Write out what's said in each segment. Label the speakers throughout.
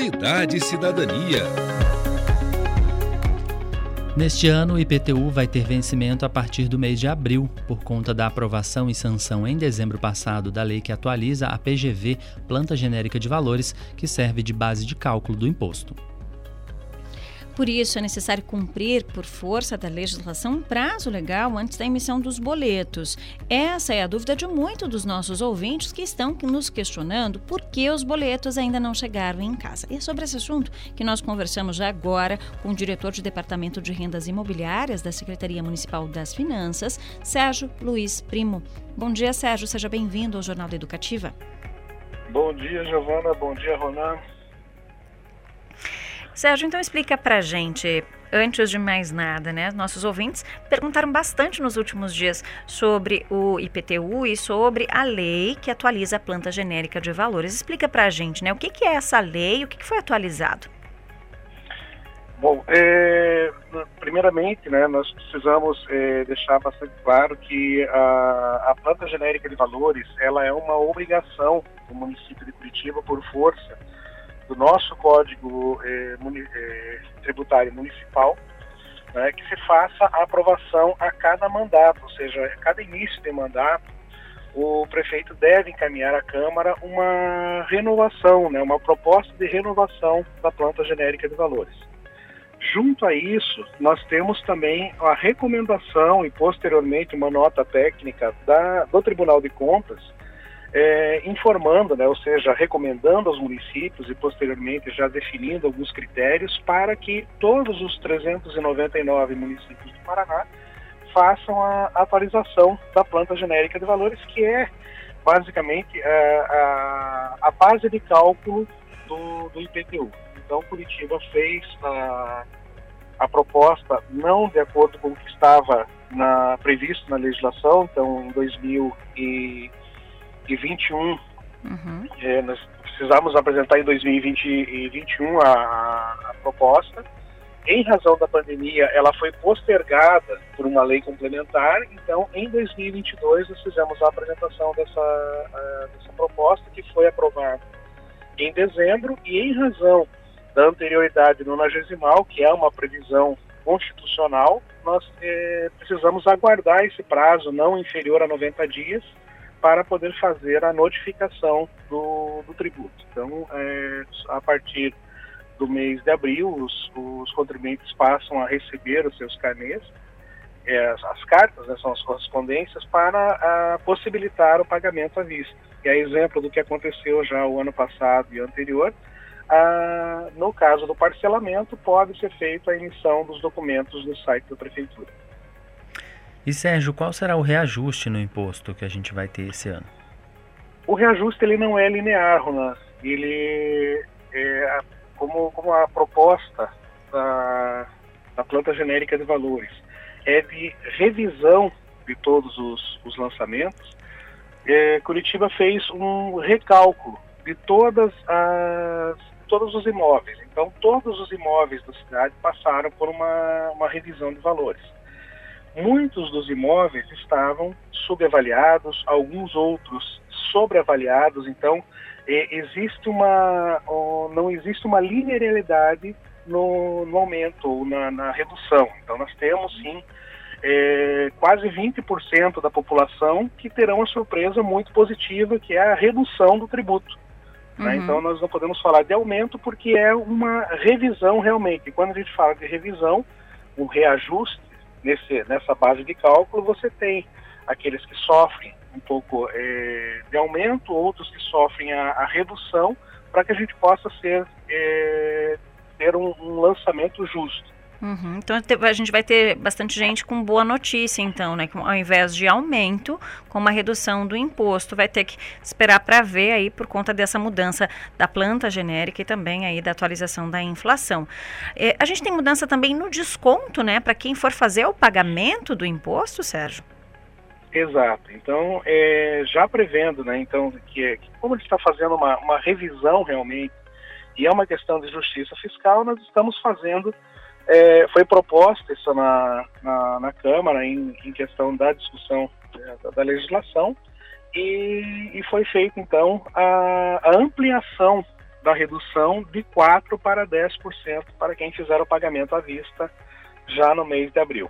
Speaker 1: Cidade e Cidadania.
Speaker 2: Neste ano, o IPTU vai ter vencimento a partir do mês de abril, por conta da aprovação e sanção em dezembro passado da lei que atualiza a PGV, Planta Genérica de Valores, que serve de base de cálculo do imposto.
Speaker 3: Por isso, é necessário cumprir, por força da legislação, um prazo legal antes da emissão dos boletos. Essa é a dúvida de muitos dos nossos ouvintes que estão nos questionando por que os boletos ainda não chegaram em casa. E é sobre esse assunto que nós conversamos já agora com o diretor de Departamento de Rendas Imobiliárias da Secretaria Municipal das Finanças, Sérgio Luiz Primo. Bom dia, Sérgio. Seja bem-vindo ao Jornal da Educativa.
Speaker 4: Bom dia, Giovana. Bom dia, Ronan.
Speaker 3: Sérgio, então explica pra gente, antes de mais nada, né? Nossos ouvintes perguntaram bastante nos últimos dias sobre o IPTU e sobre a lei que atualiza a planta genérica de valores. Explica pra gente, né? O que, que é essa lei o que, que foi atualizado?
Speaker 4: Bom, é, primeiramente, né, nós precisamos é, deixar bastante claro que a, a planta genérica de valores, ela é uma obrigação do município de Curitiba por força do nosso Código eh, muni, eh, Tributário Municipal, né, que se faça a aprovação a cada mandato, ou seja, a cada início de mandato, o prefeito deve encaminhar à Câmara uma renovação, né, uma proposta de renovação da planta genérica de valores. Junto a isso, nós temos também a recomendação e posteriormente uma nota técnica da, do Tribunal de Contas é, informando, né, ou seja, recomendando aos municípios e posteriormente já definindo alguns critérios para que todos os 399 municípios do Paraná façam a atualização da planta genérica de valores, que é basicamente a, é, a, a base de cálculo do, do, IPTU. Então, Curitiba fez a, a proposta não de acordo com o que estava na, previsto na legislação, então em 2000 e 2021. Uhum. É, nós precisamos apresentar em 2021 a, a, proposta. Em razão da pandemia, ela foi postergada por uma lei complementar. Então, em 2022, nós fizemos a apresentação dessa, a, dessa proposta, que foi aprovada em dezembro. E em razão da anterioridade nonagesimal, que é uma previsão constitucional, nós eh, precisamos aguardar esse prazo não inferior a 90 dias para poder fazer a notificação do, do tributo. Então, é, a partir do mês de abril, os, os contribuintes passam a receber os seus carnês, é, as, as, cartas, né, são as correspondências, para a, possibilitar o pagamento à vista. E é exemplo do que aconteceu já o ano passado e anterior, a, no caso do parcelamento, pode ser feita a emissão dos documentos no site da Prefeitura.
Speaker 2: E Sérgio, qual será o reajuste no imposto que a gente vai ter esse ano?
Speaker 4: O reajuste ele não é linear, Ronan. Ele é como, como a proposta da, da planta genérica de valores é de revisão de todos os, os lançamentos. É, Curitiba fez um recálculo de todas as todos os imóveis. Então, todos os imóveis da cidade passaram por uma, uma revisão de valores muitos dos imóveis estavam subavaliados, alguns outros sobreavaliados, então existe uma, não existe uma linearidade no, no aumento ou na, na, redução. Então nós temos sim é, quase 20% da população que terão uma surpresa muito positiva, que é a redução do tributo. Né? Uhum. Né? Então nós não podemos falar de aumento porque é uma revisão realmente. E quando a gente fala de revisão, um reajuste, nesse, nessa base de cálculo, você tem aqueles que sofrem um pouco é, de aumento, outros que sofrem a, a redução, para que a gente possa ser, é, ter um, um lançamento justo.
Speaker 3: Uhum. Então a gente vai ter bastante gente com boa notícia, então, né? Ao invés de aumento, com uma redução do imposto, vai ter que esperar para ver aí por conta dessa mudança da planta genérica e também aí da atualização da inflação. É, a gente tem mudança também no desconto, né? Para quem for fazer o pagamento do imposto, Sérgio.
Speaker 4: Exato. Então, é, já prevendo, né? Então, que, que como gente está fazendo uma, uma revisão realmente e é uma questão de justiça fiscal, nós estamos fazendo é, foi proposta isso na, na, na Câmara em, em, questão da discussão é, da, da, legislação e, e, foi feita então a, a, ampliação da redução de 4% para 10% para quem fizer o pagamento à vista já no mês de abril.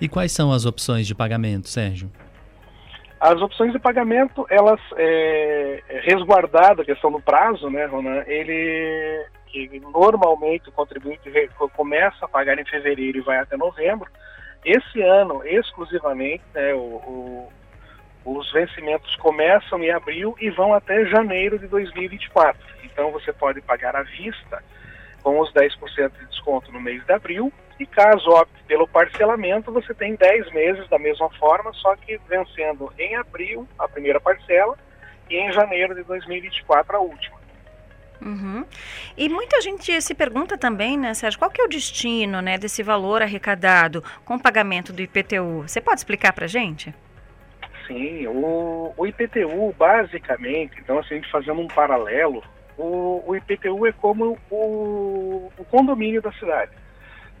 Speaker 2: E quais são as opções de pagamento, Sérgio?
Speaker 4: As opções de pagamento, elas, é, resguardada a questão do prazo, né, Ronan, ele, que normalmente o contribuinte começa a pagar em fevereiro e vai até novembro, esse ano, exclusivamente, né, o, o, os vencimentos começam em abril e vão até janeiro de 2024. Então você pode pagar à vista com os 10% de desconto no mês de abril e caso opte pelo parcelamento, você tem 10 meses da mesma forma, só que vencendo em abril a primeira parcela e em janeiro de 2024 a última.
Speaker 3: Uhum. E muita gente se pergunta também, né, Sérgio, qual que é o destino né, desse valor arrecadado com o pagamento do IPTU? Você pode explicar para a gente?
Speaker 4: Sim, o, o, IPTU, basicamente, então assim, a gente fazendo um paralelo, o, o IPTU é como o, o condomínio da cidade.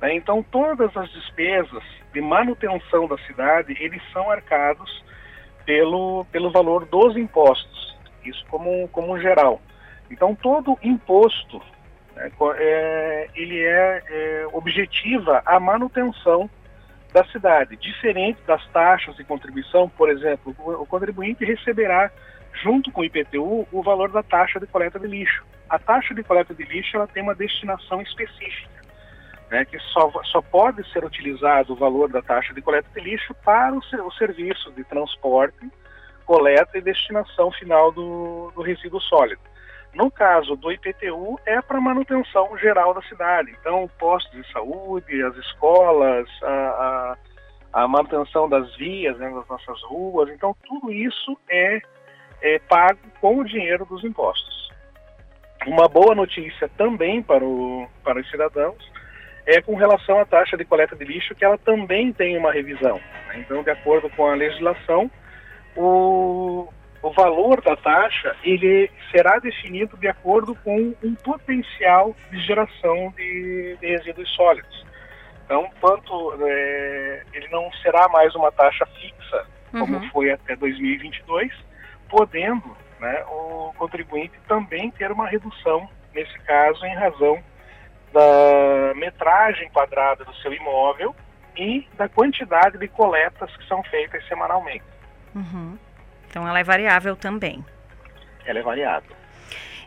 Speaker 4: Né? Então, todas as despesas de manutenção da cidade, eles são arcados pelo, pelo valor dos impostos, isso como, como geral. Então, todo imposto, né, é, ele é, é, objetiva a manutenção da cidade, diferente das taxas de contribuição, por exemplo, o contribuinte receberá junto com o IPTU o valor da taxa de coleta de lixo. A taxa de coleta de lixo ela tem uma destinação específica né, que só, só pode ser utilizado o valor da taxa de coleta de lixo para o, o serviço de transporte, coleta e destinação final do, do resíduo sólido. No caso do IPTU, é para manutenção geral da cidade. Então, postos de saúde, as escolas, a, a, a manutenção das vias, né, das nossas ruas. Então, tudo isso é, é pago com o dinheiro dos impostos. Uma boa notícia também para, o, para os cidadãos é com relação à taxa de coleta de lixo, que ela também tem uma revisão. Né? Então, de acordo com a legislação, o, o valor da taxa ele será definido de acordo com um potencial de geração de, de resíduos sólidos. Então, quanto é, ele não será mais uma taxa fixa, como uhum. foi até 2022, podendo né, o contribuinte também ter uma redução, nesse caso, em razão da metragem quadrada do seu imóvel e da quantidade de coletas que são feitas semanalmente.
Speaker 3: Uhum. Então ela é variável também.
Speaker 4: Ela é variável.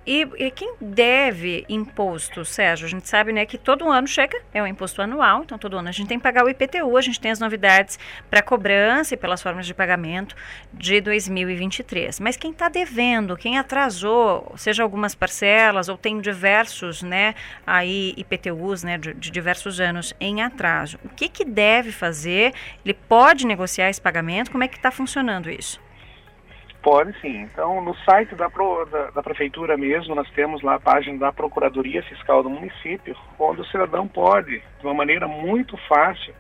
Speaker 3: E, e, quem deve imposto, Sérgio? A gente sabe né, que todo ano chega, é um imposto anual, então todo ano a gente tem que pagar o IPTU, a gente tem as novidades para cobrança e pelas formas de pagamento de 2023. Mas quem está devendo, quem atrasou, seja algumas parcelas ou tem diversos né, aí IPTUs né, de, de diversos anos em atraso, o que, que deve fazer? Ele pode negociar esse pagamento? Como é que está funcionando isso?
Speaker 4: Pode sim. Então, no site da, Pro, da, da, Prefeitura mesmo, nós temos lá a página da Procuradoria Fiscal do município, onde o cidadão pode, de uma maneira muito fácil,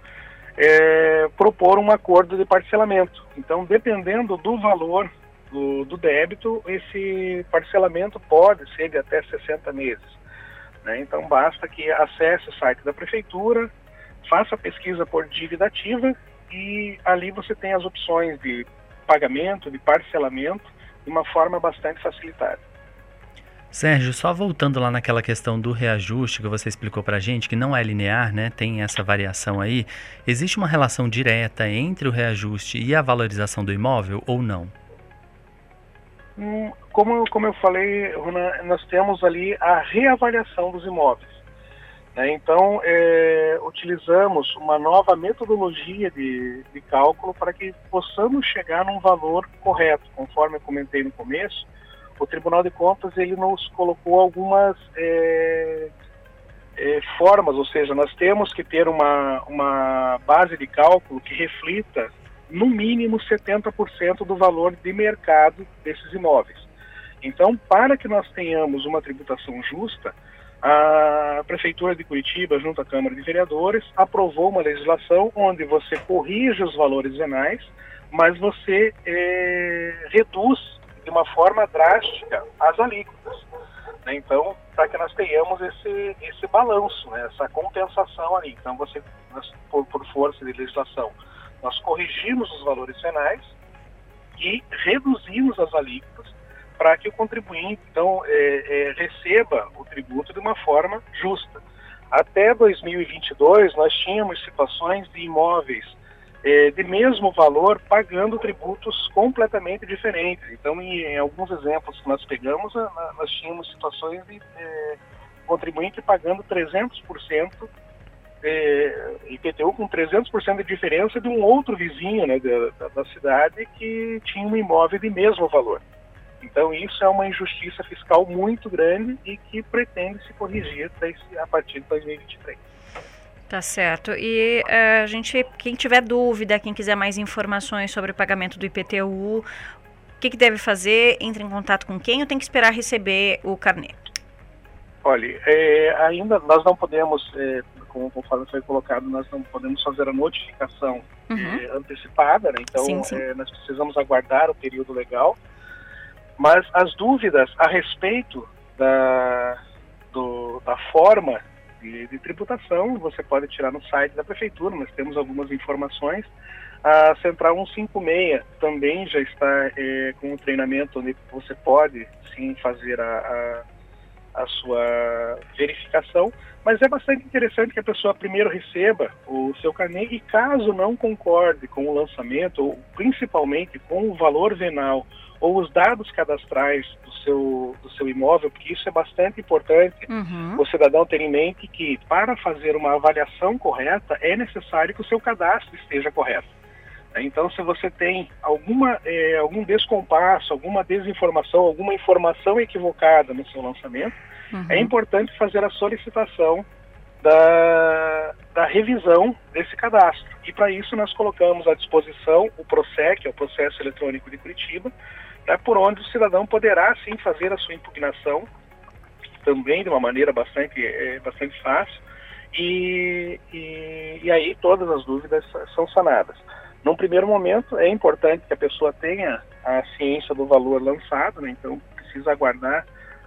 Speaker 4: é, propor um acordo de parcelamento. Então, dependendo do valor do, do, débito, esse parcelamento pode ser de até 60 meses. Né? Então, basta que acesse o site da Prefeitura, faça a pesquisa por dívida ativa e ali você tem as opções de pagamento, de parcelamento, de uma forma bastante facilitada.
Speaker 2: Sérgio, só voltando lá naquela questão do reajuste que você explicou para a gente, que não é linear, né? Tem essa variação aí. Existe uma relação direta entre o reajuste e a valorização do imóvel ou não?
Speaker 4: Hum, como, como eu falei, nós temos ali a reavaliação dos imóveis. Né? Então, é, utilizamos uma nova metodologia de, de cálculo para que possamos chegar num valor correto. Conforme eu comentei no começo, o Tribunal de Contas ele nos colocou algumas é, é, formas, ou seja, nós temos que ter uma, uma base de cálculo que reflita no mínimo 70% do valor de mercado desses imóveis. Então, para que nós tenhamos uma tributação justa, a Prefeitura de Curitiba, junto à Câmara de Vereadores, aprovou uma legislação onde você corrige os valores venais, mas você é, reduz de uma forma drástica as alíquotas. Né? Então, para que nós tenhamos esse, esse balanço, né? essa compensação ali. Então, você, nós, por, por força de legislação, nós corrigimos os valores venais e reduzimos as alíquotas para que o contribuinte então é, é, receba o tributo de uma forma justa. Até 2022 nós tínhamos situações de imóveis é, de mesmo valor pagando tributos completamente diferentes. Então, em, em alguns exemplos que nós pegamos, a, nós tínhamos situações de é, contribuinte pagando 300% é, IPTU com 300% de diferença de um outro vizinho né, da, da, cidade que tinha um imóvel de mesmo valor. Então isso é uma injustiça fiscal muito grande e que pretende se corrigir a partir de 2023.
Speaker 3: Tá certo. E uh, a gente, quem tiver dúvida, quem quiser mais informações sobre o pagamento do IPTU, o que, que deve fazer? Entre em contato com quem ou tem que esperar receber o carnê?
Speaker 4: Olha, é, ainda nós não podemos é, como conforme foi colocado, nós não podemos fazer a notificação uhum. eh, antecipada, né? então sim, sim. Nós precisamos aguardar o período legal. Mas as dúvidas a respeito da, do, da forma de, de, tributação você pode tirar no site da prefeitura, nós temos algumas informações. A Central 156 também já está eh, com um treinamento onde você pode sim fazer a, a, a sua verificação mas é bastante interessante que a pessoa primeiro receba o seu carnê e caso não concorde com o lançamento, ou principalmente com o valor venal ou os dados cadastrais do seu, do seu imóvel, porque isso é bastante importante uhum. o cidadão ter em mente que para fazer uma avaliação correta é necessário que o seu cadastro esteja correto. Então, se você tem alguma, é, algum descompasso, alguma desinformação, alguma informação equivocada no seu lançamento, uhum. é importante fazer a solicitação da, da revisão desse cadastro. E para isso nós colocamos à disposição o PROSEC, é o Processo Eletrônico de Curitiba, né, por onde o cidadão poderá sim fazer a sua impugnação, também de uma maneira bastante, é, bastante fácil, e, e, e aí todas as dúvidas são sanadas. Num primeiro momento, é importante que a pessoa tenha a ciência do valor lançado, né? então precisa aguardar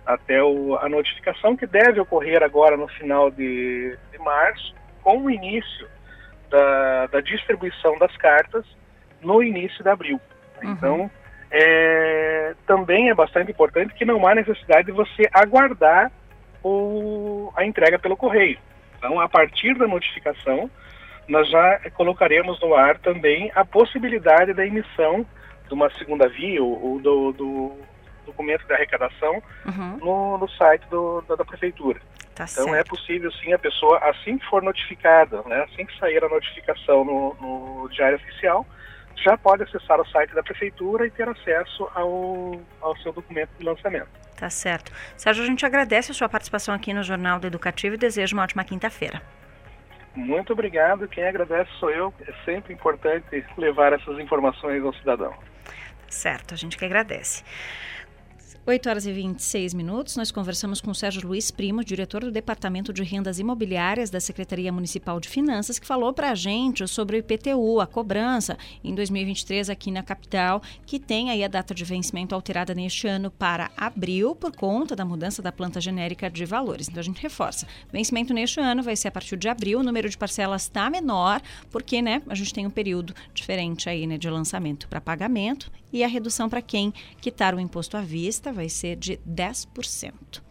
Speaker 4: até o, a notificação que deve ocorrer agora no final de, de março, com o início da, da, distribuição das cartas no início de abril. Uhum. Então, é, também é bastante importante que não há necessidade de você aguardar o, a entrega pelo correio. Então, a partir da notificação, nós já colocaremos no ar também a possibilidade da emissão de uma segunda via ou, ou do, do documento de arrecadação uhum. no, no, site do, da, da, prefeitura. Tá então é certo. é possível sim a pessoa, assim que for notificada, né, assim que sair a notificação no, no Diário Oficial, já pode acessar o site da prefeitura e ter acesso ao, ao seu documento de lançamento.
Speaker 3: Tá certo. Sérgio, a gente agradece a sua participação aqui no Jornal do Educativo e deseja uma ótima quinta-feira.
Speaker 4: Muito obrigado. Quem agradece sou eu. É sempre importante levar essas informações ao cidadão.
Speaker 3: Certo, a gente que agradece. 8 horas e 26 minutos, nós conversamos com o Sérgio Luiz Primo, diretor do Departamento de Rendas Imobiliárias da Secretaria Municipal de Finanças, que falou para a gente sobre o IPTU, a cobrança em 2023 aqui na capital, que tem aí a data de vencimento alterada neste ano para abril por conta da mudança da planta genérica de valores. Então a gente reforça. Vencimento neste ano vai ser a partir de abril, o número de parcelas está menor, porque né, a gente tem um período diferente aí né, de lançamento para pagamento e a redução para quem quitar o imposto à vista vai ser de 10%.